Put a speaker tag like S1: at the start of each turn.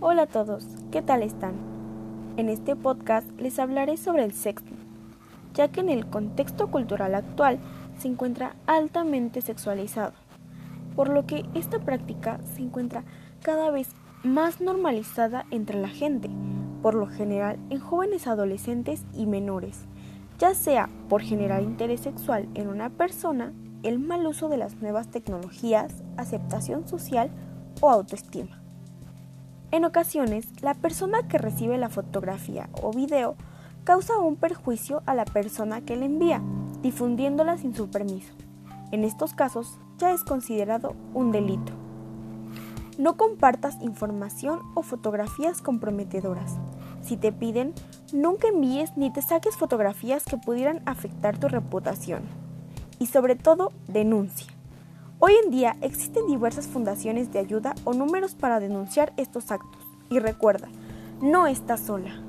S1: Hola a todos, ¿qué tal están? En este podcast les hablaré sobre el sexting, ya que en el contexto cultural actual se encuentra altamente sexualizado, por lo que esta práctica se encuentra cada vez más normalizada entre la gente, por lo general en jóvenes adolescentes y menores, ya sea por generar interés sexual en una persona, el mal uso de las nuevas tecnologías, aceptación social o autoestima. En ocasiones, la persona que recibe la fotografía o video causa un perjuicio a la persona que la envía, difundiéndola sin su permiso. En estos casos, ya es considerado un delito. No compartas información o fotografías comprometedoras. Si te piden, nunca envíes ni te saques fotografías que pudieran afectar tu reputación. Y sobre todo, denuncia. Hoy en día existen diversas fundaciones de ayuda o números para denunciar estos actos. Y recuerda, no estás sola.